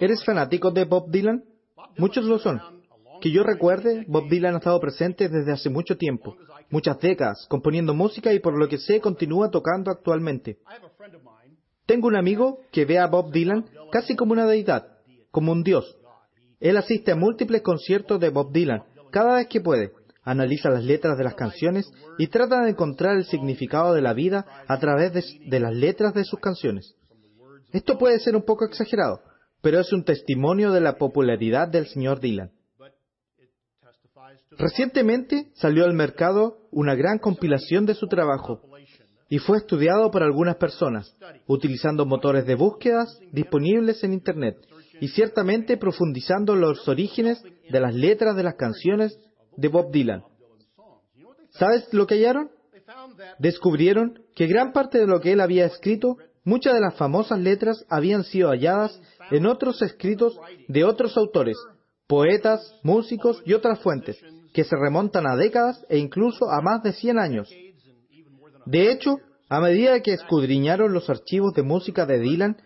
¿Eres fanático de Bob Dylan? Muchos lo son. Que yo recuerde, Bob Dylan ha estado presente desde hace mucho tiempo, muchas décadas, componiendo música y por lo que sé continúa tocando actualmente. Tengo un amigo que ve a Bob Dylan casi como una deidad, como un dios. Él asiste a múltiples conciertos de Bob Dylan cada vez que puede, analiza las letras de las canciones y trata de encontrar el significado de la vida a través de, de las letras de sus canciones. Esto puede ser un poco exagerado, pero es un testimonio de la popularidad del señor Dylan. Recientemente salió al mercado una gran compilación de su trabajo y fue estudiado por algunas personas, utilizando motores de búsquedas disponibles en Internet y ciertamente profundizando los orígenes de las letras de las canciones de Bob Dylan. ¿Sabes lo que hallaron? Descubrieron que gran parte de lo que él había escrito, muchas de las famosas letras habían sido halladas en otros escritos de otros autores, poetas, músicos y otras fuentes, que se remontan a décadas e incluso a más de 100 años. De hecho, a medida que escudriñaron los archivos de música de Dylan,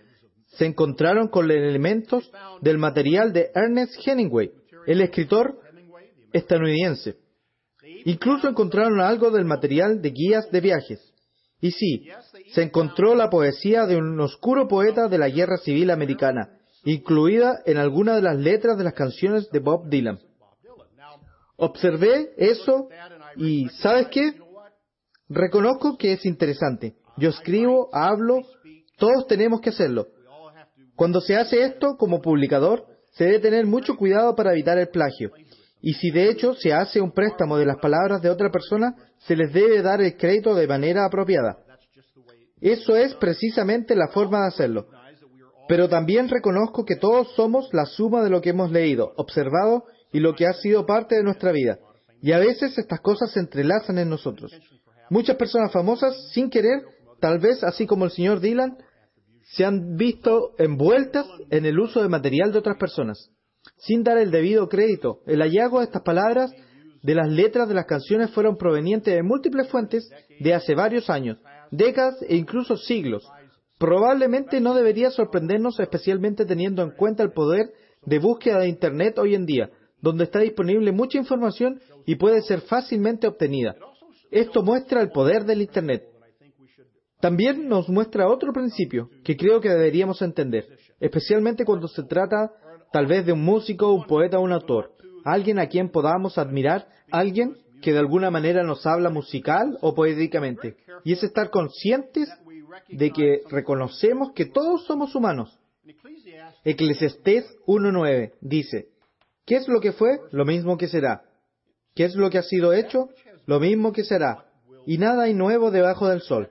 se encontraron con elementos del material de Ernest Hemingway, el escritor estadounidense. Incluso encontraron algo del material de guías de viajes. Y sí, se encontró la poesía de un oscuro poeta de la Guerra Civil Americana, incluida en algunas de las letras de las canciones de Bob Dylan. Observé eso y ¿sabes qué? Reconozco que es interesante. Yo escribo, hablo, todos tenemos que hacerlo. Cuando se hace esto como publicador, se debe tener mucho cuidado para evitar el plagio. Y si de hecho se hace un préstamo de las palabras de otra persona, se les debe dar el crédito de manera apropiada. Eso es precisamente la forma de hacerlo. Pero también reconozco que todos somos la suma de lo que hemos leído, observado y lo que ha sido parte de nuestra vida. Y a veces estas cosas se entrelazan en nosotros. Muchas personas famosas, sin querer, tal vez así como el señor Dylan, se han visto envueltas en el uso de material de otras personas, sin dar el debido crédito. El hallazgo de estas palabras de las letras de las canciones fueron provenientes de múltiples fuentes de hace varios años, décadas e incluso siglos. Probablemente no debería sorprendernos especialmente teniendo en cuenta el poder de búsqueda de Internet hoy en día, donde está disponible mucha información y puede ser fácilmente obtenida. Esto muestra el poder del Internet. También nos muestra otro principio que creo que deberíamos entender, especialmente cuando se trata tal vez de un músico, un poeta o un autor, alguien a quien podamos admirar, alguien que de alguna manera nos habla musical o poéticamente, y es estar conscientes de que reconocemos que todos somos humanos. Eclesiastés 1.9 dice, ¿qué es lo que fue? Lo mismo que será. ¿Qué es lo que ha sido hecho? Lo mismo que será. Y nada hay nuevo debajo del sol.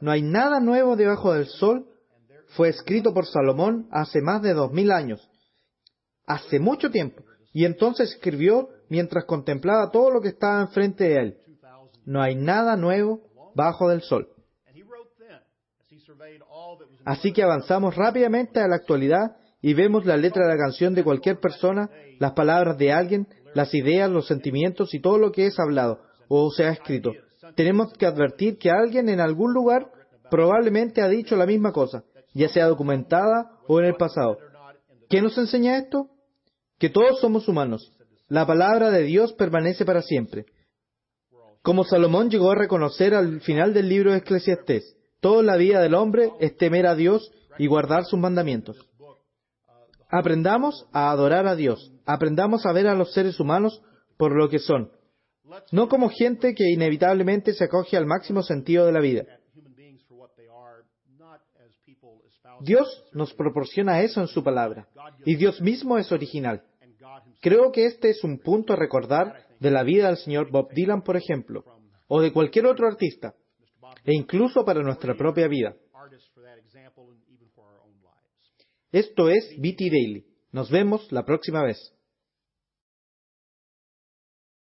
No hay nada nuevo debajo del sol. Fue escrito por Salomón hace más de dos mil años. Hace mucho tiempo. Y entonces escribió mientras contemplaba todo lo que estaba enfrente de él. No hay nada nuevo bajo del sol. Así que avanzamos rápidamente a la actualidad y vemos la letra de la canción de cualquier persona, las palabras de alguien, las ideas, los sentimientos y todo lo que es hablado o se ha escrito. Tenemos que advertir que alguien en algún lugar probablemente ha dicho la misma cosa, ya sea documentada o en el pasado. ¿Qué nos enseña esto? Que todos somos humanos. La palabra de Dios permanece para siempre. Como Salomón llegó a reconocer al final del libro de Eclesiastés, toda la vida del hombre es temer a Dios y guardar sus mandamientos. Aprendamos a adorar a Dios, aprendamos a ver a los seres humanos por lo que son, no como gente que inevitablemente se acoge al máximo sentido de la vida. Dios nos proporciona eso en su palabra, y Dios mismo es original. Creo que este es un punto a recordar de la vida del señor Bob Dylan, por ejemplo, o de cualquier otro artista, e incluso para nuestra propia vida. Esto es BT Daily. Nos vemos la próxima vez.